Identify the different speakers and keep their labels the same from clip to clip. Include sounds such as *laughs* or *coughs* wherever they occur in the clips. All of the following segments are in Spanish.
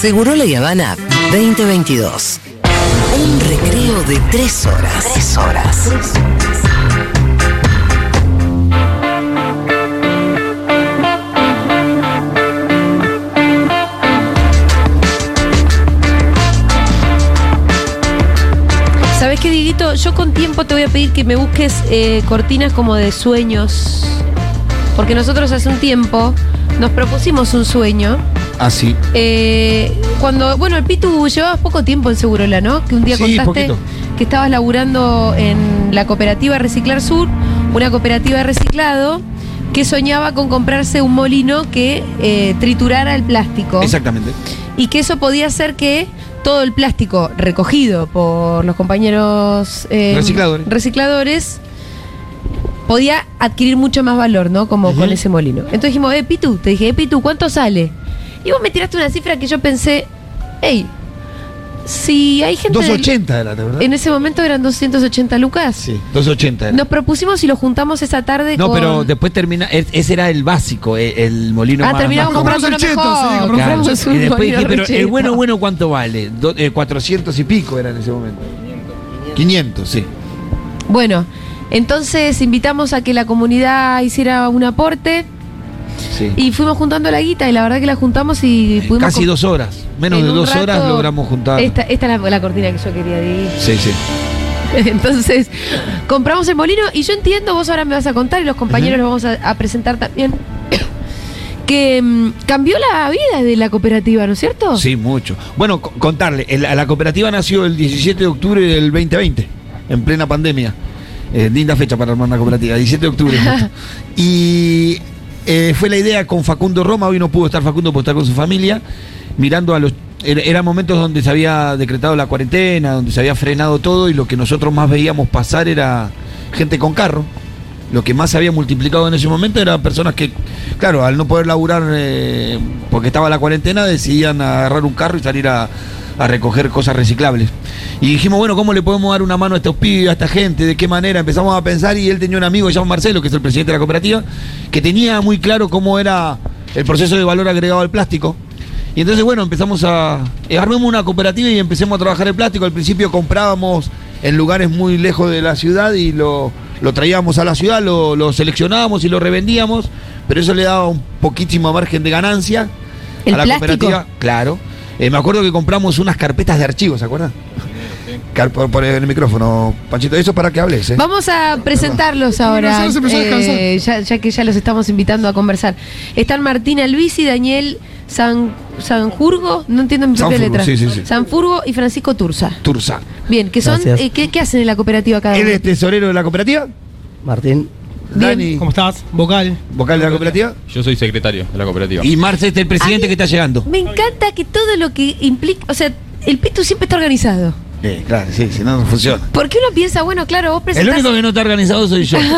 Speaker 1: Seguro La Habana 2022. Un recreo de tres horas. Tres horas.
Speaker 2: ¿Sabes qué, Dieguito? Yo con tiempo te voy a pedir que me busques eh, cortinas como de sueños. Porque nosotros hace un tiempo nos propusimos un sueño.
Speaker 3: Así.
Speaker 2: Eh, cuando, bueno, el Pitu llevabas poco tiempo en Segurola, ¿no? Que un día
Speaker 3: Sí,
Speaker 2: contaste
Speaker 3: poquito.
Speaker 2: que estabas laburando en la cooperativa Reciclar Sur, una cooperativa de reciclado, que soñaba con comprarse un molino que eh, triturara el plástico.
Speaker 3: Exactamente.
Speaker 2: Y que eso podía hacer que todo el plástico recogido por los compañeros eh,
Speaker 3: Recicladores.
Speaker 2: recicladores podía adquirir mucho más valor, ¿no? Como con ese molino. Entonces dijimos, eh, Pitu, te dije, eh, Pitu, ¿cuánto sale? Y vos me tiraste una cifra que yo pensé, hey, si hay gente... del-
Speaker 3: 280 era, ¿de verdad?
Speaker 2: En ese momento eran 280 lucas.
Speaker 3: Sí, 280 era.
Speaker 2: Nos propusimos y lo juntamos esa tarde
Speaker 3: No,
Speaker 2: con...
Speaker 3: pero después termina. Ese era el básico, e- el molino
Speaker 2: Ah,
Speaker 3: más.
Speaker 2: terminamos comprando
Speaker 4: el cheto, sí, compramos
Speaker 3: Claro.
Speaker 2: Un
Speaker 3: Y después dije, pero el bueno, bueno, ¿cuánto vale? Do- eh, 400 y pico era en ese momento. 500, sí.
Speaker 2: Bueno, entonces invitamos a que la comunidad hiciera un aporte
Speaker 3: sí.
Speaker 2: y fuimos juntando la guita y la verdad que la juntamos y pudimos...
Speaker 3: Casi dos horas. Menos
Speaker 2: en
Speaker 3: de dos horas logramos juntar.
Speaker 2: Esta, esta es la, la cortina que yo quería decir.
Speaker 3: Sí, sí. *laughs*
Speaker 2: Entonces, compramos el molino y yo entiendo, vos ahora me vas a contar y los compañeros
Speaker 3: Ujú.
Speaker 2: lo vamos a, a presentar también, *coughs* que mm, cambió la vida de la cooperativa, ¿no es cierto?
Speaker 3: Sí, mucho. Bueno, co- contarle, el- la cooperativa nació el 17 de octubre del 2020, en plena pandemia. Eh, linda fecha para armar una cooperativa, 17 de octubre. *laughs* y eh, fue la idea con Facundo Roma, hoy no pudo estar Facundo por estar con su familia, mirando a los... era- Eran momentos donde se había decretado la cuarentena, donde se había frenado todo y lo que nosotros más veíamos pasar era gente con carro. Lo que más se había multiplicado en ese momento eran personas que, claro, al no poder laburar eh, porque estaba la cuarentena, decidían agarrar un carro y salir a, a recoger cosas reciclables. Y dijimos, bueno, ¿cómo le podemos dar una mano a estos pibes, a esta gente? ¿De qué manera? Empezamos a pensar y él tenía un amigo, llamado Marcelo, que es el presidente de la cooperativa, que tenía muy claro cómo era el proceso de valor agregado al plástico. Y entonces, bueno, empezamos a... eh, armemos una cooperativa y empecemos a trabajar el plástico. Al principio comprábamos en lugares muy lejos de la ciudad y lo, lo traíamos a la ciudad, lo, lo seleccionábamos y lo revendíamos, pero eso le daba un poquísimo margen de ganancia
Speaker 2: ¿El
Speaker 3: a la
Speaker 2: plástico?
Speaker 3: cooperativa. Claro. Eh, me acuerdo que compramos unas carpetas de archivos, ¿se acuerdan? Car- por, por el micrófono, Panchito, eso para que hables, ¿eh?
Speaker 2: Vamos a presentarlos ahora, eh, ya, ya que ya los estamos invitando a conversar. Están Martín Albisi, Daniel San, Sanjurgo, no entiendo mi propia letra.
Speaker 3: sí, sí, sí.
Speaker 2: Sanfurgo y Francisco Turza.
Speaker 3: Tursa.
Speaker 2: Bien, que son, eh, ¿qué, qué hacen en la cooperativa cada
Speaker 3: ¿Él
Speaker 2: uno?
Speaker 3: es tesorero de la cooperativa?
Speaker 5: Martín,
Speaker 2: Bien.
Speaker 3: Dani,
Speaker 4: ¿Cómo estás? Vocal.
Speaker 3: vocal de la cooperativa.
Speaker 6: Yo soy secretario de la cooperativa.
Speaker 3: Y Marce es el presidente
Speaker 2: Ay,
Speaker 3: que está llegando.
Speaker 2: Me encanta que todo lo que implica, o sea, el Pitu siempre está organizado.
Speaker 3: Eh, claro, sí, si no, no funciona.
Speaker 2: Porque uno piensa, bueno, claro, vos
Speaker 3: El
Speaker 2: presentás...
Speaker 3: único que no está organizado soy yo. *laughs*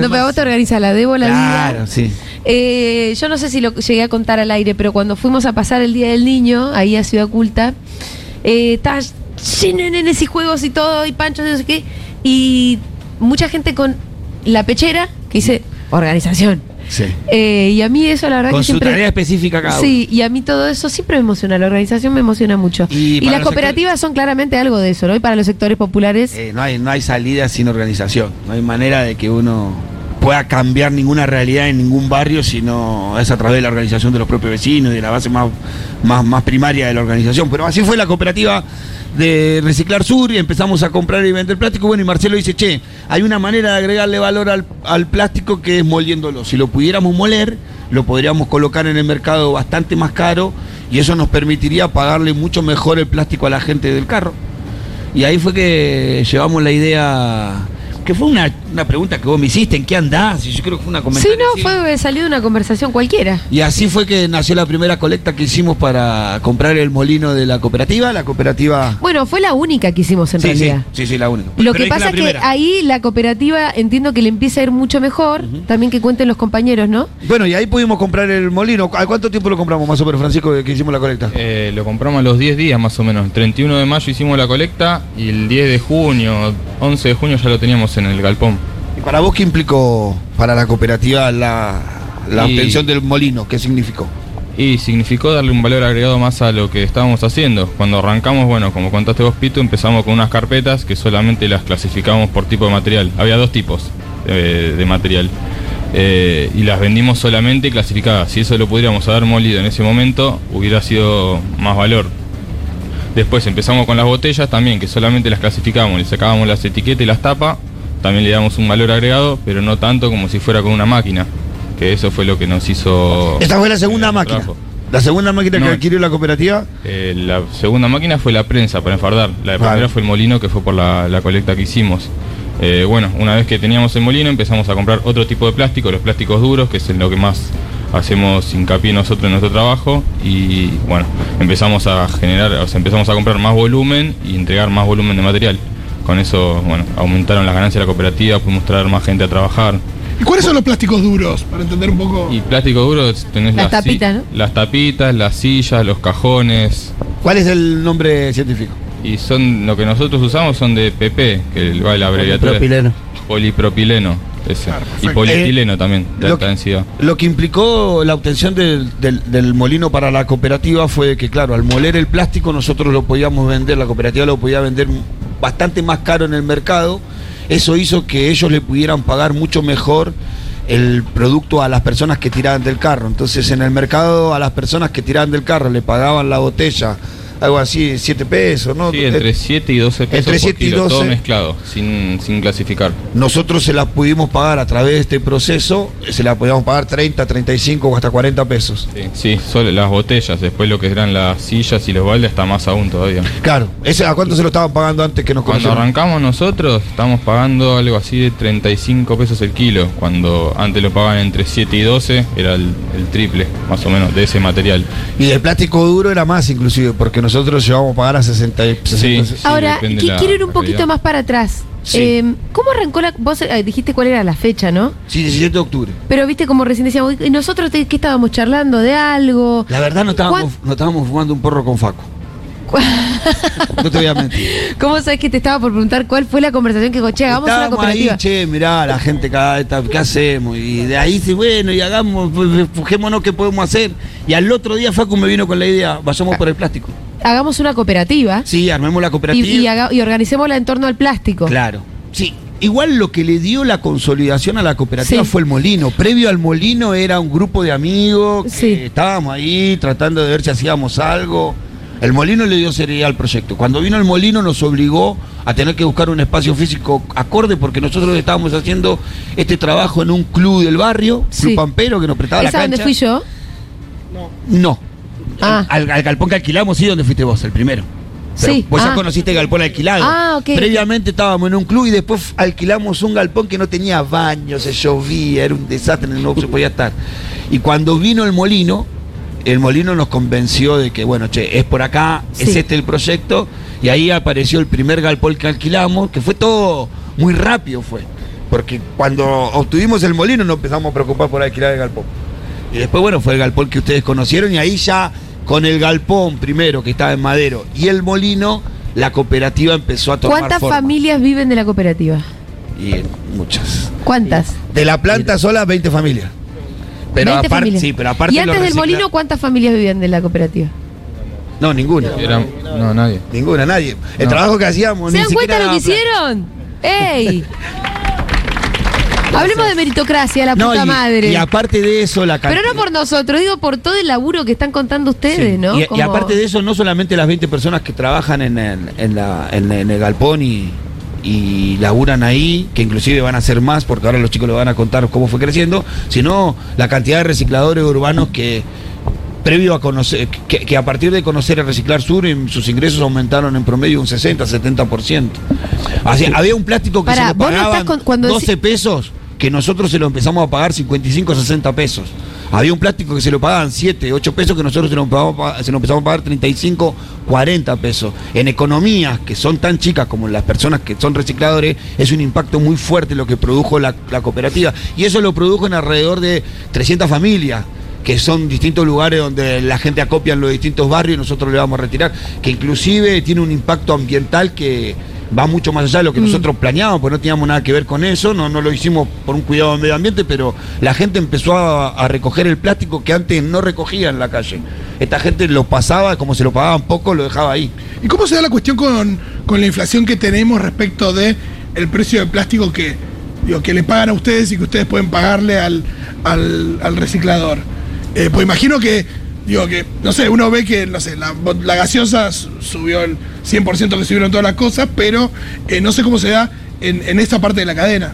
Speaker 2: No, pero vos te organizás, la debo la
Speaker 3: Claro,
Speaker 2: vida.
Speaker 3: sí.
Speaker 2: Eh, yo no sé si lo llegué a contar al aire, pero cuando fuimos a pasar el Día del Niño, ahí a Ciudad Culta, eh, estaba lleno de nenes y juegos y todo, y panchos y no sé qué, y mucha gente con la pechera que dice organización.
Speaker 3: sí.
Speaker 2: Eh, y a mí eso la verdad
Speaker 3: Con
Speaker 2: que
Speaker 3: su
Speaker 2: siempre...
Speaker 3: tarea específica cada uno.
Speaker 2: Sí, y a mí todo eso siempre me emociona, la organización me emociona mucho.
Speaker 3: Y
Speaker 2: las cooperativas son claramente algo de eso, ¿no? Y para los sectores populares...
Speaker 3: Eh, no, hay, no hay salida sin organización. No hay manera de que uno pueda cambiar ninguna realidad en ningún barrio si no es a través de la organización de los propios vecinos y de la base más, más, más primaria de la organización. Pero así fue la cooperativa de Reciclar Sur y empezamos a comprar y vender plástico. Bueno, y Marcelo dice, che, hay una manera de agregarle valor al, al plástico que es moliéndolo. Si lo pudiéramos moler, lo podríamos colocar en el mercado bastante más caro y eso nos permitiría pagarle mucho mejor el plástico a la gente del carro. Y ahí fue que llevamos la idea, que fue una, una pregunta que vos me hiciste, ¿en qué andás? Y yo creo que fue una
Speaker 2: Sí,
Speaker 3: comentario.
Speaker 2: no,
Speaker 3: así.
Speaker 2: fue salió de una conversación cualquiera.
Speaker 3: Y así fue que nació la primera colecta que hicimos para comprar el molino de la cooperativa. La cooperativa...
Speaker 2: Bueno, fue la única que hicimos en
Speaker 3: Sí, sí,
Speaker 2: realidad.
Speaker 3: sí, sí, la única.
Speaker 2: Lo
Speaker 3: Pero
Speaker 2: que pasa es que ahí la cooperativa entiendo que le empieza a ir mucho mejor. También que cuenten los compañeros, ¿no?
Speaker 3: Bueno, y ahí pudimos comprar el molino. ¿A cuánto tiempo lo compramos más o menos, Francisco, que hicimos la colecta?
Speaker 6: Eh, lo compramos a los 10 días más o menos. El 31 de mayo hicimos la colecta y el 10 de junio, 11 de junio ya lo teníamos en el galpón.
Speaker 3: ¿Y para vos qué implicó para la cooperativa la, la
Speaker 6: Y-
Speaker 3: obtención del molino? ¿Qué significó?
Speaker 6: Y significó darle un valor agregado más a lo que estábamos haciendo. Cuando arrancamos, bueno, como contaste vos, Pito, empezamos con unas carpetas que solamente las clasificamos por tipo de material. Había dos tipos eh, de material. Eh, y las vendimos solamente clasificadas. Si eso lo pudiéramos haber molido en ese momento, hubiera sido más valor. Después empezamos con las botellas también, que solamente las clasificábamos, le sacábamos las etiquetas y las tapas, también le damos un valor agregado, pero no tanto como si fuera con una máquina, que eso fue lo que nos hizo...
Speaker 3: Esta fue la segunda máquina.
Speaker 6: trabajo.
Speaker 3: La segunda máquina que adquirió la cooperativa.
Speaker 6: Eh, la segunda máquina fue la prensa para enfardar, la de
Speaker 3: Vale.
Speaker 6: primera fue el molino, que fue por la, la colecta que hicimos. Eh, bueno, una vez que teníamos el molino empezamos a comprar otro tipo de plástico, los plásticos duros, que es en lo que más hacemos hincapié nosotros en nuestro trabajo y bueno, empezamos a generar, o sea, empezamos a comprar más volumen y entregar más volumen de material. Con eso, bueno, aumentaron las ganancias de la cooperativa, pudimos traer más gente a trabajar.
Speaker 4: ¿Y cuáles son los plásticos duros? Para entender un poco.
Speaker 6: Y plástico duro tenés
Speaker 2: Las
Speaker 6: si-
Speaker 2: tapitas, ¿no?
Speaker 6: Las tapitas, las sillas, los cajones,
Speaker 3: ¿Cuál es el nombre científico?
Speaker 6: Y son lo que nosotros usamos son de PP, que va la abreviatura.
Speaker 3: Polipropileno.
Speaker 6: Polipropileno. ese.
Speaker 4: Claro,
Speaker 6: y polietileno también, de
Speaker 3: lo
Speaker 6: alta
Speaker 3: que-
Speaker 6: densidad.
Speaker 3: Lo que implicó la obtención del, del- del molino para la cooperativa fue que, claro, al moler el plástico nosotros lo podíamos vender, la cooperativa lo podía vender bastante más caro en el mercado. Eso hizo que ellos le pudieran pagar mucho mejor el producto a las personas que tiraban del carro. Entonces en el mercado a las personas que tiraban del carro le pagaban la botella, algo así, 7 pesos, ¿no?
Speaker 6: Sí, entre
Speaker 3: Eh,
Speaker 6: 7 y 12 pesos
Speaker 3: entre
Speaker 6: por
Speaker 3: 7 y
Speaker 6: kilo, todo
Speaker 3: 12.
Speaker 6: mezclado, sin, sin clasificar.
Speaker 3: Nosotros se las pudimos pagar a través de este proceso, se las podíamos pagar 30, 35 o hasta 40 pesos.
Speaker 6: Sí, sí, solo las botellas, después lo que eran las sillas y los baldes está más aún todavía.
Speaker 3: Claro, ese, ¿a cuánto se lo estaban pagando antes que nos
Speaker 6: Cuando
Speaker 3: conocieron?
Speaker 6: arrancamos nosotros, estamos pagando algo así de 35 pesos el kilo. Cuando antes lo pagaban entre 7 y 12, era el, el triple, más o menos, de ese material.
Speaker 3: Y de plástico duro era más inclusive, porque nosotros llevamos a pagar a 60, y- 60
Speaker 6: Sí.
Speaker 2: Ahora, qui-
Speaker 6: la
Speaker 2: quiero ir un poquito
Speaker 6: realidad.
Speaker 2: más para atrás.
Speaker 3: Sí.
Speaker 2: Eh, ¿Cómo arrancó la.? Vos eh, dijiste cuál era la fecha, ¿no?
Speaker 3: Sí, 17 de octubre.
Speaker 2: Pero viste como recién decíamos, ¿y nosotros te- qué estábamos charlando de algo?
Speaker 3: La verdad no estábamos, no estábamos fumando un porro con Facu. *laughs* No te voy a mentir.
Speaker 2: ¿Cómo sabes que te estaba por preguntar cuál fue la conversación que dijo, che, hagamos una
Speaker 3: Estábamos
Speaker 2: cooperativa?
Speaker 3: ahí, che, mirá, la gente cada vez está, ¿qué hacemos? Y de ahí sí, bueno, y hagamos, pues, fujémonos qué podemos hacer. Y al otro día Facu me vino con la idea, vayamos por el plástico.
Speaker 2: Hagamos una cooperativa
Speaker 3: Sí, armemos la cooperativa.
Speaker 2: y haga- y organicémosla en torno al plástico.
Speaker 3: Claro. Sí. Igual lo que le dio la consolidación a la cooperativa
Speaker 2: Sí.
Speaker 3: fue el molino. Previo al molino era un grupo de amigos que
Speaker 2: Sí.
Speaker 3: estábamos ahí tratando de ver si hacíamos algo. El molino le dio seriedad al proyecto. Cuando vino el molino nos obligó a tener que buscar un espacio físico acorde porque nosotros estábamos haciendo este trabajo en un club del barrio, Club
Speaker 2: Sí.
Speaker 3: Pampero, que nos prestaba la
Speaker 2: ¿Esa
Speaker 3: cancha.
Speaker 2: donde fui yo?
Speaker 3: No.
Speaker 2: Ah.
Speaker 3: Al, al galpón que alquilamos, sí, donde fuiste vos, el primero. Pero
Speaker 2: Sí,
Speaker 3: Vos ya
Speaker 2: ah.
Speaker 3: conociste el galpón alquilado.
Speaker 2: Ah, ok.
Speaker 3: Previamente estábamos en un club y después alquilamos un galpón que no tenía baño, se llovía, era un desastre, no se podía estar. Y cuando vino el molino, el molino nos convenció de que, bueno, che, es por acá, es este el proyecto. Y ahí apareció el primer galpón que alquilamos, que fue todo muy rápido, fue. Porque cuando obtuvimos el molino nos empezamos a preocupar por alquilar el galpón. Y después, bueno, fue el galpón que ustedes conocieron y ahí ya con el galpón primero que estaba en Madero y el molino, la cooperativa empezó a tomar
Speaker 2: ¿Cuántas
Speaker 3: forma.
Speaker 2: familias viven de la cooperativa?
Speaker 3: Y eh, muchas.
Speaker 2: ¿Cuántas?
Speaker 3: De la planta sola, 20 familias. Pero
Speaker 2: 20
Speaker 3: aparte,
Speaker 2: familias.
Speaker 3: sí, pero aparte
Speaker 2: ¿Y antes del molino cuántas familias vivían de la cooperativa?
Speaker 3: No, ninguna.
Speaker 6: Era- no, nadie.
Speaker 3: Ninguna, nadie. El
Speaker 6: No.
Speaker 3: trabajo que hacíamos
Speaker 2: ¿Se
Speaker 3: ni
Speaker 2: dan cuenta lo que hicieron? ¡Ey! *laughs* Hablemos de meritocracia, la
Speaker 3: No,
Speaker 2: puta
Speaker 3: y,
Speaker 2: madre.
Speaker 3: y aparte de eso, la
Speaker 2: Pero no por nosotros, digo por todo el laburo que están contando ustedes,
Speaker 3: Sí.
Speaker 2: ¿no?
Speaker 3: Y, aparte de eso, no solamente las 20 personas que trabajan en el, en la- en- en el galpón y, y laburan ahí, que inclusive van a ser más, porque ahora los chicos le van a contar cómo fue creciendo, sino la cantidad de recicladores urbanos que previo a conocer, que, que a partir de conocer el Reciclar Sur, sus ingresos aumentaron en promedio un 60, 70%. Así, había un plástico que
Speaker 2: Pará,
Speaker 3: se
Speaker 2: no estás
Speaker 3: pagaban
Speaker 2: con- cuando
Speaker 3: 12
Speaker 2: decí-
Speaker 3: pesos, que nosotros se lo empezamos a pagar 55, 60 pesos. Había un plástico que se lo pagaban 7, 8 pesos, que nosotros se lo, empezamos a pagar 35, 40 pesos. En economías que son tan chicas como las personas que son recicladores, es un impacto muy fuerte lo que produjo la, la cooperativa. Y eso lo produjo en alrededor de 300 familias que son distintos lugares donde la gente acopia en los distintos barrios y nosotros le vamos a retirar, que inclusive tiene un impacto ambiental que va mucho más allá de lo que
Speaker 2: Mm.
Speaker 3: nosotros planeábamos, porque no teníamos nada que ver con eso, no, no lo hicimos por un cuidado del medio ambiente, pero la gente empezó a, a recoger el plástico que antes no recogía en la calle. Esta gente lo pasaba, como se lo pagaban poco, lo dejaba ahí.
Speaker 4: ¿Y cómo se da la cuestión con, con la inflación que tenemos respecto de el precio del plástico que, digo, que le pagan a ustedes y que ustedes pueden pagarle al, al, al reciclador? Eh, pues imagino que, digo, que, no sé, uno ve que, no sé, la, la gaseosa su- subió el 100% que subieron todas las cosas, pero eh, no sé cómo se da en, en esta parte de la cadena.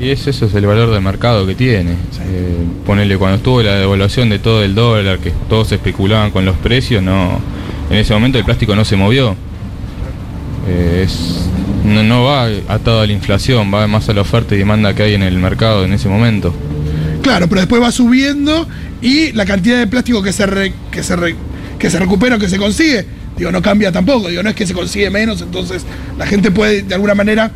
Speaker 6: Y ese, eso es el valor de mercado que tiene. Eh, ponele, cuando estuvo la devaluación de todo el dólar, que todos especulaban con los precios, no en ese momento el plástico no se movió. Eh, es- no, no va atado a la inflación, va más a la oferta y demanda que hay en el mercado en ese momento.
Speaker 4: Claro, pero después va subiendo y la cantidad de plástico que se, re- que se, re- que se recupera o que se consigue, digo, no cambia tampoco. Digo, no es que se consigue menos, entonces la gente puede de alguna manera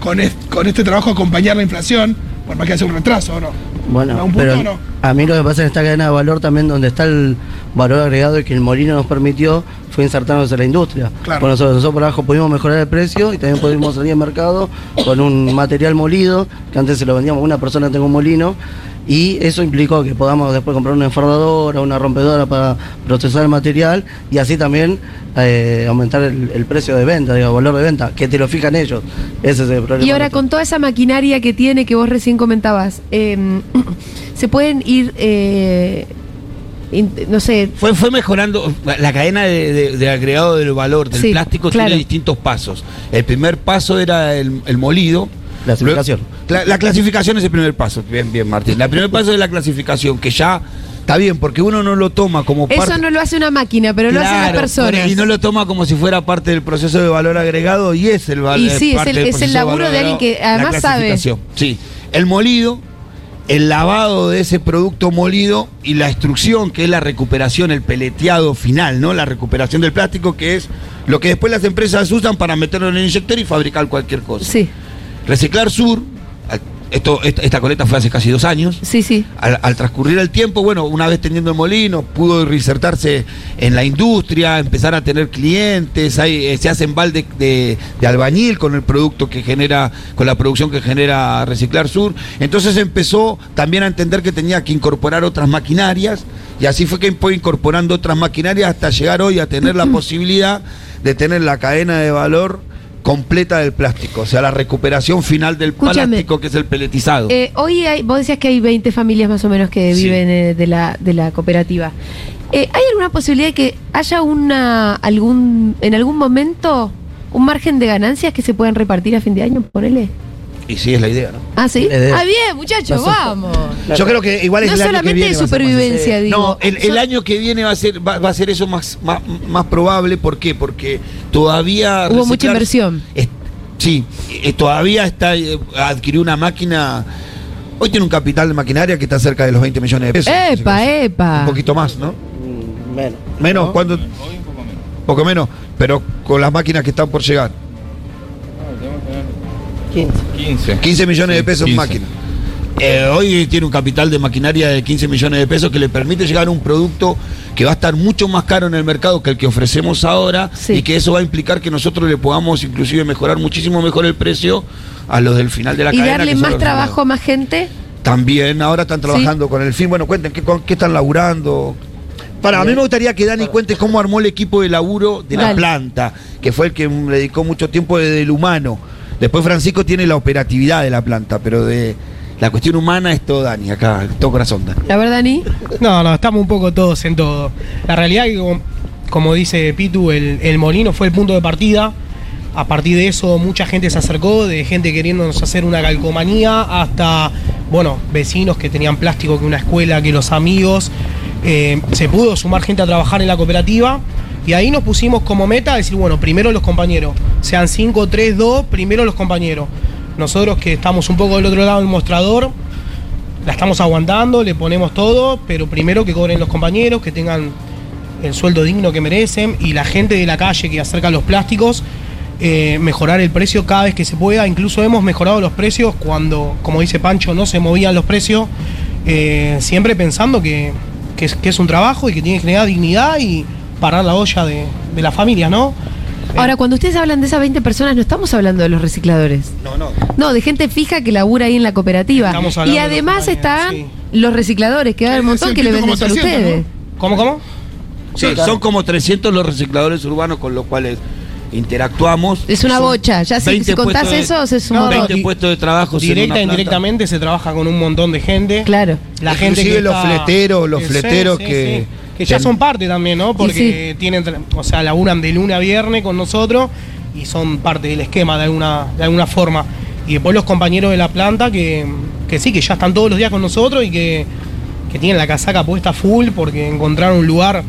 Speaker 4: con, es- con este trabajo acompañar la inflación, por más que haya un retraso o no. ¿A
Speaker 5: Bueno,
Speaker 4: un punto
Speaker 5: pero
Speaker 4: o no?
Speaker 5: a mí lo que pasa en esta cadena de valor también donde está el valor agregado y que el molino nos permitió fue insertarnos en la industria.
Speaker 4: Claro.
Speaker 5: Por nosotros, nosotros por abajo pudimos mejorar el precio y también pudimos salir al mercado con un material molido, que antes se lo vendíamos a una persona tengo un molino, y eso implicó que podamos después comprar una enfardadora, una rompedora para procesar el material y así también eh, aumentar el, el precio de venta, digo, el valor de venta, que te lo fijan ellos. Ese es el problema.
Speaker 2: Y ahora con toda esa maquinaria que tiene, que vos recién comentabas, eh, *clears throat* se pueden ir, eh, no sé,
Speaker 3: Fue, fue mejorando la cadena de, de- de agregado del valor del
Speaker 2: Sí,
Speaker 3: plástico
Speaker 2: claro.
Speaker 3: tiene distintos pasos. El primer paso era el, el molido.
Speaker 5: Clasificación.
Speaker 3: La, la clasificación es el primer paso. Bien, bien, Martín. El primer paso es la clasificación, que ya está bien, porque uno no lo toma como parte.
Speaker 2: eso no lo hace una máquina, pero lo hacen las personas.
Speaker 3: Y no lo toma como si fuera parte del proceso de valor agregado y es el valor.
Speaker 2: Y sí, es el- es el laburo de alguien que además sabe.
Speaker 3: Sí, el molido, el lavado de ese producto molido y la extrusión, que es la recuperación, el peleteado final, ¿no? La recuperación del plástico, que es lo que después las empresas usan para meterlo en el inyector y fabricar cualquier cosa.
Speaker 2: Sí,
Speaker 3: Reciclar Sur, esto, esta, esta coleta fue hace casi dos años.
Speaker 2: sí, sí.
Speaker 3: Al, al transcurrir el tiempo, bueno, una vez teniendo el molino, pudo reinsertarse en la industria, empezar a tener clientes, hay, eh, se hacen balde de, de albañil con el producto que genera, con la producción que genera Reciclar Sur. Entonces empezó también a entender que tenía que incorporar otras maquinarias y así fue que fue incorporando otras maquinarias hasta llegar hoy a tener la *laughs* posibilidad de tener la cadena de valor completa del plástico, o sea, la recuperación final del
Speaker 2: Escúchame.
Speaker 3: plástico que es el peletizado.
Speaker 2: Eh, hoy hay, vos decías que hay 20 familias más o menos que
Speaker 3: Sí.
Speaker 2: viven eh, de, la, de la cooperativa. Eh, ¿Hay alguna posibilidad de que haya una algún en algún momento un margen de ganancias que se puedan repartir a fin de año? Ponele.
Speaker 3: Y sí es la idea, ¿no?
Speaker 2: Ah, sí. Ah, bien, muchachos, vamos.
Speaker 3: Yo creo que igual es
Speaker 2: No
Speaker 3: el año que
Speaker 2: solamente
Speaker 3: viene
Speaker 2: de
Speaker 3: va a ser más
Speaker 2: supervivencia, digo.
Speaker 3: No, el, año que viene va a ser va, va a ser eso más, más, más probable. ¿Por qué? Porque todavía.
Speaker 2: Hubo mucha
Speaker 3: reciclar-
Speaker 2: inversión.
Speaker 3: es- sí, eh, todavía está eh, adquirió una máquina. Hoy tiene un capital de maquinaria que está cerca de los 20 millones de pesos.
Speaker 2: Epa, epa.
Speaker 3: Un poquito más, ¿no?
Speaker 5: Mm, Menos.
Speaker 3: Menos,
Speaker 5: ¿No?
Speaker 3: ¿cuánto? Poco menos, pero con las máquinas que están por llegar.
Speaker 5: 15.
Speaker 6: 15.
Speaker 3: 15 millones de pesos en
Speaker 6: 15.
Speaker 3: máquina. Eh, hoy tiene un capital de maquinaria de 15 millones de pesos que le permite llegar a un producto que va a estar mucho más caro en el mercado que el que ofrecemos ahora
Speaker 2: Sí.
Speaker 3: y que eso va a implicar que nosotros le podamos inclusive mejorar muchísimo mejor el precio a los del final de la
Speaker 2: y
Speaker 3: cadena.
Speaker 2: darle
Speaker 3: que son
Speaker 2: más trabajo a más gente.
Speaker 3: También, ahora están trabajando con el fin. Bueno, cuenten, ¿qué, con- qué están laburando? Para, a mí me gustaría que Dani cuente cómo armó el equipo de laburo de la
Speaker 2: Dale.
Speaker 3: planta, que fue el que le dedicó mucho tiempo desde el humano. Después Francisco tiene la operatividad de la planta, pero de la cuestión humana es todo Dani, acá, todo corazón Dani.
Speaker 2: La verdad, Dani.
Speaker 7: No, no, estamos un poco todos en todo. La realidad es que, como, como dice Pitu, el, el molino fue el punto de partida. A partir de eso, mucha gente se acercó, de gente queriéndonos hacer una calcomanía, hasta, bueno, vecinos que tenían plástico, que una escuela, que los amigos. Eh, se pudo sumar gente a trabajar en la cooperativa. Y ahí nos pusimos como meta decir, bueno, primero los compañeros. Sean 5, 3, 2, primero los compañeros. Nosotros que estamos un poco del otro lado del mostrador, la estamos aguantando, le ponemos todo, pero primero que cobren los compañeros, que tengan el sueldo digno que merecen y la gente de la calle que acerca los plásticos, eh, mejorar el precio cada vez que se pueda. Incluso hemos mejorado los precios cuando, como dice Pancho, no se movían los precios, eh, siempre pensando que, que es, que es un trabajo y que tiene que generar dignidad y parar la olla de, de las familias, ¿no?
Speaker 2: Ahora, cuando ustedes hablan de esas 20 personas, no estamos hablando de los recicladores.
Speaker 3: No, no.
Speaker 2: No, de gente fija que labura ahí en la cooperativa.
Speaker 7: Estamos hablando
Speaker 2: Y
Speaker 7: de
Speaker 2: además están
Speaker 7: sí.
Speaker 2: los recicladores, que hay un
Speaker 4: Sí,
Speaker 2: montón que le venden a
Speaker 4: 300,
Speaker 2: ustedes.
Speaker 7: ¿Cómo, cómo?
Speaker 3: Sí, son como 300 los recicladores urbanos con los cuales interactuamos.
Speaker 2: Es una bocha. Ya si,
Speaker 3: 20
Speaker 2: si contás
Speaker 3: de-
Speaker 2: eso, es un
Speaker 7: No,
Speaker 2: montón.
Speaker 3: 20
Speaker 7: di-
Speaker 3: puestos de trabajo.
Speaker 7: Directa e indirectamente se trabaja con un montón de gente.
Speaker 2: Claro.
Speaker 7: La gente que
Speaker 3: los
Speaker 7: está-
Speaker 3: fleteros, los
Speaker 7: Sí,
Speaker 3: fleteros
Speaker 7: sí,
Speaker 3: que-
Speaker 7: sí. Que ya son parte también, ¿no? Porque
Speaker 2: sí.
Speaker 7: tienen, o sea, laburan de lunes a viernes con nosotros y son parte del esquema de alguna, de alguna forma. Y después los compañeros de la planta que, que sí, que ya están todos los días con nosotros y que, que tienen la casaca puesta full porque encontraron un lugar,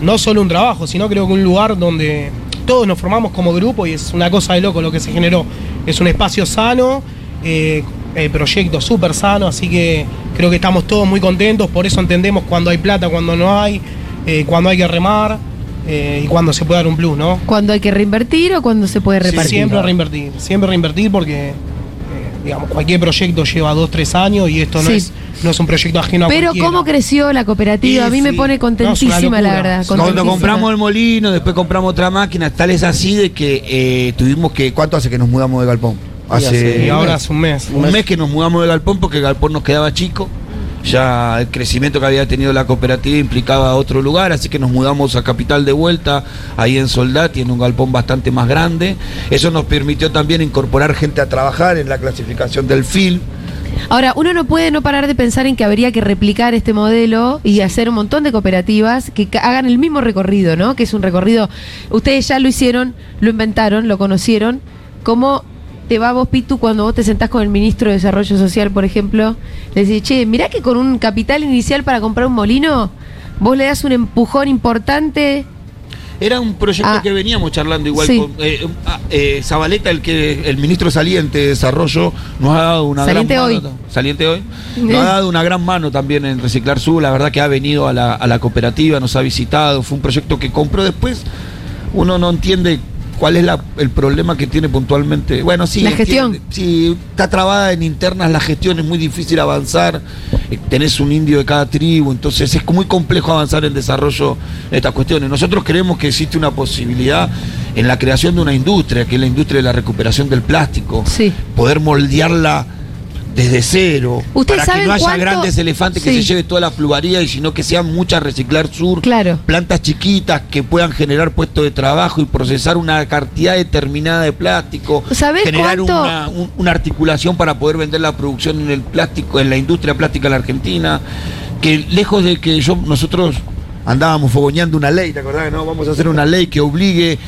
Speaker 7: no solo un trabajo, sino creo que un lugar donde todos nos formamos como grupo y es una cosa de loco lo que se generó. Es un espacio sano, eh, el proyecto súper sano, así que creo que estamos todos muy contentos, por eso entendemos cuando hay plata, cuando no hay, eh, cuando hay que remar eh, y cuando se puede dar un plus, ¿no?
Speaker 2: Cuando hay que reinvertir o cuando se puede
Speaker 7: Sí,
Speaker 2: repartir.
Speaker 7: siempre reinvertir, siempre reinvertir porque, eh, digamos, cualquier proyecto lleva dos, tres años y esto no,
Speaker 2: Sí.
Speaker 7: es, no es un proyecto ajeno a
Speaker 2: Pero cómo creció la cooperativa, a mí me pone contentísima,
Speaker 7: No,
Speaker 2: la verdad.
Speaker 3: Cuando compramos el molino, después compramos otra máquina, tal es así de que eh, tuvimos que. ¿Cuánto hace que nos mudamos de Galpón?
Speaker 5: Hace-
Speaker 7: Y ahora hace un mes.
Speaker 3: un mes que nos mudamos de Galpón porque Galpón nos quedaba chico. Ya el crecimiento que había tenido la cooperativa implicaba otro lugar, así que nos mudamos a Capital de vuelta, ahí en Soldad, tiene un galpón bastante más grande. Eso nos permitió también incorporar gente a trabajar en la clasificación del film.
Speaker 2: Ahora, uno no puede no parar de pensar en que habría que replicar este modelo y hacer un montón de cooperativas que hagan el mismo recorrido, ¿no? Que es un recorrido, ustedes ya lo hicieron, lo inventaron, lo conocieron. ¿Cómo te va vos, Pitu, cuando vos te sentás con el ministro de Desarrollo Social, por ejemplo? Le decís, che, mirá que con un capital inicial para comprar un molino, vos le das un empujón importante.
Speaker 3: Era un proyecto
Speaker 2: Ah.
Speaker 3: que veníamos charlando igual
Speaker 2: Sí.
Speaker 3: con eh, ah, eh, Zabaleta, el que el ministro saliente de desarrollo, nos ha dado una
Speaker 2: Saliente
Speaker 3: gran
Speaker 2: hoy.
Speaker 3: mano. Saliente hoy. *laughs* Nos ha dado una gran mano también en Reciclar Sur. La verdad que ha venido a la, a la cooperativa, nos ha visitado. Fue un proyecto que compró después. Uno no entiende cuál es la- el problema que tiene puntualmente. Bueno, sí.
Speaker 2: La.
Speaker 3: Sí, está trabada en internas la gestión, es muy difícil avanzar. Eh, Tenés un indio de cada tribu, entonces es muy complejo avanzar en desarrollo de estas cuestiones. Nosotros creemos que existe una posibilidad en la creación de una industria, que es la industria de la recuperación del plástico.
Speaker 2: Sí.
Speaker 3: Poder moldearla desde cero.
Speaker 2: ¿Ustedes
Speaker 3: para que no haya
Speaker 2: cuánto-
Speaker 3: grandes elefantes que
Speaker 2: Sí.
Speaker 3: se lleve toda la pluralidad y sino que sean muchas reciclar sur
Speaker 2: Claro.
Speaker 3: plantas chiquitas que puedan generar puestos de trabajo y procesar una cantidad determinada de plástico,
Speaker 2: ¿Sabés
Speaker 3: generar una, un- una articulación para poder vender la producción en el plástico, en la industria plástica en la Argentina, que lejos de que yo nosotros andábamos fogoneando una ley, ¿te acordás? No, vamos a hacer una ley que obligue,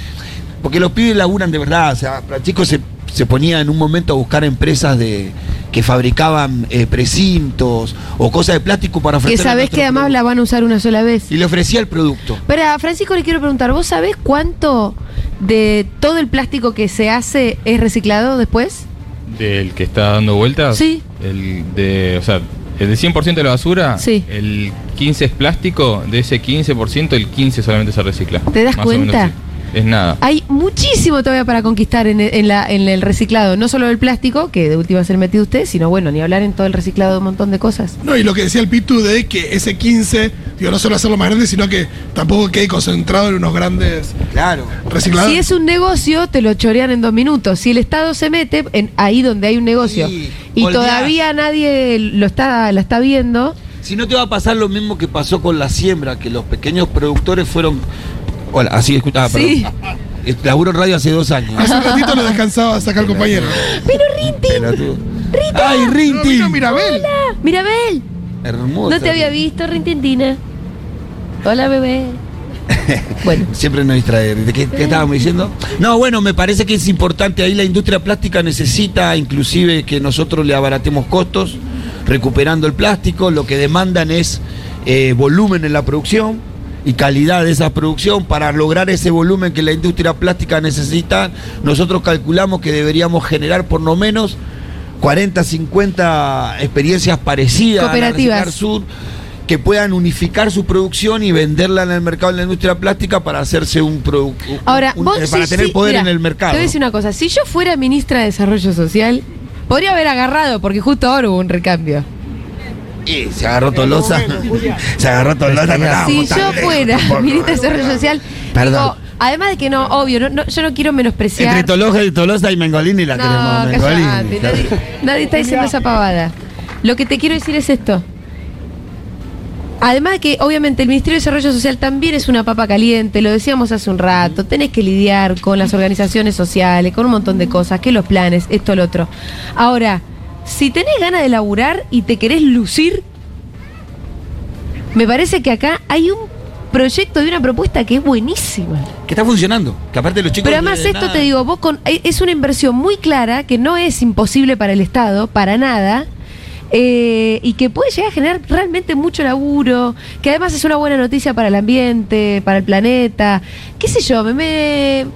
Speaker 3: porque los pibes laburan de verdad, o sea, Francisco se, se ponía en un momento a buscar empresas de que fabricaban eh, precintos o cosas de plástico para
Speaker 2: Que
Speaker 3: ofrecer.
Speaker 2: sabés que además la van a usar una sola vez.
Speaker 3: Y le ofrecía el producto.
Speaker 2: Pero a Francisco le quiero preguntar, ¿vos sabés cuánto de todo el plástico que se hace es reciclado después?
Speaker 6: Del que está dando vueltas.
Speaker 2: Sí.
Speaker 6: El de, o sea, el de 100% de la basura,
Speaker 2: Sí.
Speaker 6: el 15 es plástico, de ese 15%, el 15 solamente se recicla.
Speaker 2: ¿Te das
Speaker 6: Más o menos
Speaker 2: cuenta?
Speaker 6: Es nada.
Speaker 2: Hay muchísimo todavía para conquistar en, en la, en el reciclado, no solo del plástico, que de última ser metido usted, sino bueno, ni hablar en todo el reciclado de un montón de cosas.
Speaker 4: No, y lo que decía el Pitu de que ese 15, digo, no solo hacerlo más grande, sino que tampoco quede concentrado en unos grandes
Speaker 3: Claro.
Speaker 4: recicladores.
Speaker 2: Si es un negocio, te lo chorean en dos minutos. Si el Estado se mete en ahí donde hay un negocio
Speaker 3: Sí,
Speaker 2: y
Speaker 3: olvidás.
Speaker 2: todavía nadie lo está, la está viendo,
Speaker 3: Si no te va a pasar lo mismo que pasó con la siembra, que los pequeños productores fueron. Hola, así escuchaba,
Speaker 2: Sí.
Speaker 3: perdón. Eh, Laburo en radio hace dos años.
Speaker 4: Hace un ratito lo descansaba sacar el compañero.
Speaker 2: pero Rinti,
Speaker 3: Pelotudo. ¡Ay,
Speaker 4: No,
Speaker 3: Rinti!
Speaker 4: Mirabel.
Speaker 2: Mirabel,
Speaker 3: Hermoso.
Speaker 2: no te había visto, Rintintina. Hola, bebé. *laughs* Bueno,
Speaker 3: Siempre nos distrae. ¿De qué, qué estábamos diciendo? No, bueno, me parece que es importante. Ahí la industria plástica necesita inclusive que nosotros le abaratemos costos, recuperando el plástico. Lo que demandan es eh, volumen en la producción y calidad de esa producción. Para lograr ese volumen que la industria plástica necesita, nosotros calculamos que deberíamos generar por lo menos 40, 50 experiencias parecidas a la
Speaker 2: Cooperativas.
Speaker 3: Sur que puedan unificar su producción y venderla en el mercado de la industria plástica para hacerse un producto
Speaker 2: ahora vos
Speaker 3: para
Speaker 2: sí,
Speaker 3: tener
Speaker 2: sí,
Speaker 3: poder
Speaker 2: mira,
Speaker 3: en el mercado.
Speaker 2: Te voy a decir una cosa, si yo fuera ministra de Desarrollo Social, podría haber agarrado, porque justo ahora hubo un recambio.
Speaker 3: Y se agarró Tolosa. *laughs* se agarró Tolosa. no,
Speaker 2: si yo fuera ministra de Desarrollo Social,
Speaker 3: Perdón,
Speaker 2: digo, Además de que no, obvio, no, no- yo no quiero menospreciar.
Speaker 3: Entre Tolosa y Tolosa y Mengolini la
Speaker 2: no,
Speaker 3: queremos. Mengolini.
Speaker 2: nadie, nadie está diciendo esa pavada. Lo que te quiero decir es esto. Además de que, obviamente, el Ministerio de Desarrollo Social también es una papa caliente, lo decíamos hace un rato, tenés que lidiar con las organizaciones sociales, con un montón de cosas, que los planes, esto, lo otro. Ahora, si tenés ganas de laburar y te querés lucir, me parece que acá hay un proyecto y una propuesta que es buenísima.
Speaker 3: Que está funcionando. Que aparte los chicos.
Speaker 2: Pero además
Speaker 3: de
Speaker 2: esto
Speaker 3: nada-
Speaker 2: te digo, vos con, e- es una inversión muy clara que no es imposible para el Estado, para nada, eh, y que puede llegar a generar realmente mucho laburo, que además es una buena noticia para el ambiente, para el planeta, qué sé yo, me, me,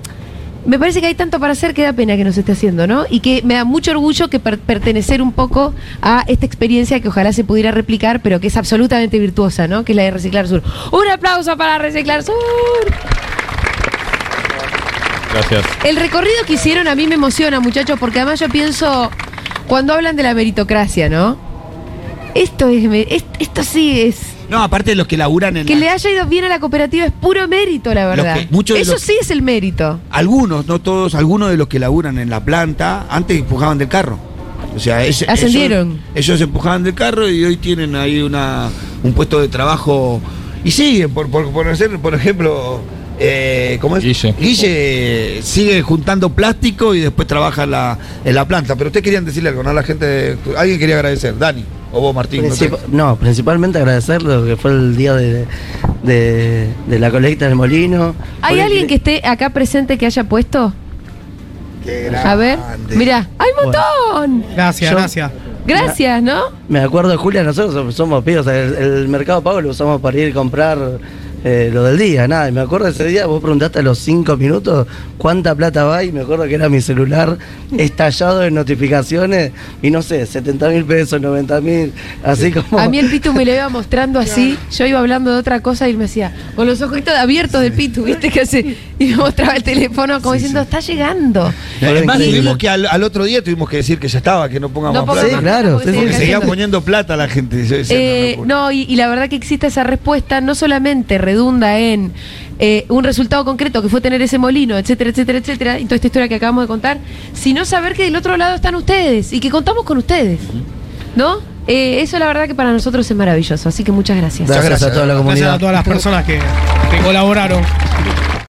Speaker 2: me parece que hay tanto para hacer que da pena que no se esté haciendo, ¿no? Y que me da mucho orgullo que per- pertenecer un poco a esta experiencia que ojalá se pudiera replicar, pero que es absolutamente virtuosa, ¿no? Que es la de Reciclar Sur. Un aplauso para Reciclar Sur.
Speaker 6: Gracias.
Speaker 2: El recorrido que hicieron a mí me emociona, muchachos, porque además yo pienso, cuando hablan de la meritocracia, ¿no? Esto es, esto sí es.
Speaker 3: No, aparte de los que laburan en.
Speaker 2: Que
Speaker 3: la-
Speaker 2: le haya ido bien a la cooperativa es puro mérito, la verdad.
Speaker 3: que- muchos
Speaker 2: Eso
Speaker 3: los-
Speaker 2: sí es el mérito.
Speaker 3: Algunos, no todos, algunos de los que laburan en la planta, antes empujaban del carro. O sea, es-
Speaker 2: Ascendieron.
Speaker 3: Ellos, ellos empujaban del carro y hoy tienen ahí una, un puesto de trabajo. Y siguen, por, por, por hacer, por ejemplo, eh, ¿cómo es?
Speaker 6: Guille.
Speaker 3: Guille sigue juntando plástico y después trabaja en la, en la planta. Pero ustedes querían decirle algo, ¿no? La gente, alguien quería agradecer, Dani o vos, Martín. no sé.
Speaker 5: Princip- no, principalmente agradecer lo que fue el día de, de, de la colecta del molino.
Speaker 2: ¿Hay alguien que esté acá presente que haya puesto?
Speaker 3: Qué
Speaker 2: A ver,
Speaker 3: grande.
Speaker 2: mira, hay un montón.
Speaker 7: Gracias,
Speaker 5: Yo-
Speaker 7: gracias.
Speaker 2: Gracias, ¿no?
Speaker 5: Me acuerdo, Julia, nosotros somos- somos pibes, o sea, el, el mercado pago lo usamos para ir a comprar eh, lo del día, nada. Y me acuerdo ese día, vos preguntaste a los cinco minutos cuánta plata va y me acuerdo que era mi celular estallado de notificaciones y no sé, 70 mil pesos, 90 mil, así como...
Speaker 2: A mí el Pitu me lo iba mostrando así. Yo iba hablando de otra cosa y me decía, con los ojitos abiertos del Pitu, ¿viste? Que así. Y me mostraba el teléfono como diciendo, está llegando.
Speaker 3: Además, tuvimos que al, al otro día tuvimos que decir que ya estaba, que no pongamos
Speaker 2: No
Speaker 3: plata.
Speaker 5: Sí, claro,
Speaker 2: porque
Speaker 5: sí,
Speaker 2: siguen
Speaker 3: Porque
Speaker 5: sí,
Speaker 3: seguía poniendo plata la gente.
Speaker 2: Eh, no, y, y la verdad que existe esa respuesta no solamente redunda en eh, un resultado concreto que fue tener ese molino, etcétera, etcétera, etcétera, y toda esta historia que acabamos de contar, sino saber que del otro lado están ustedes y que contamos con ustedes. ¿No? Eh, eso la verdad que para nosotros es maravilloso, así que muchas gracias.
Speaker 5: Gracias,
Speaker 3: gracias.
Speaker 5: a toda la
Speaker 7: Gracias
Speaker 5: comunidad.
Speaker 7: a todas las personas que, que colaboraron.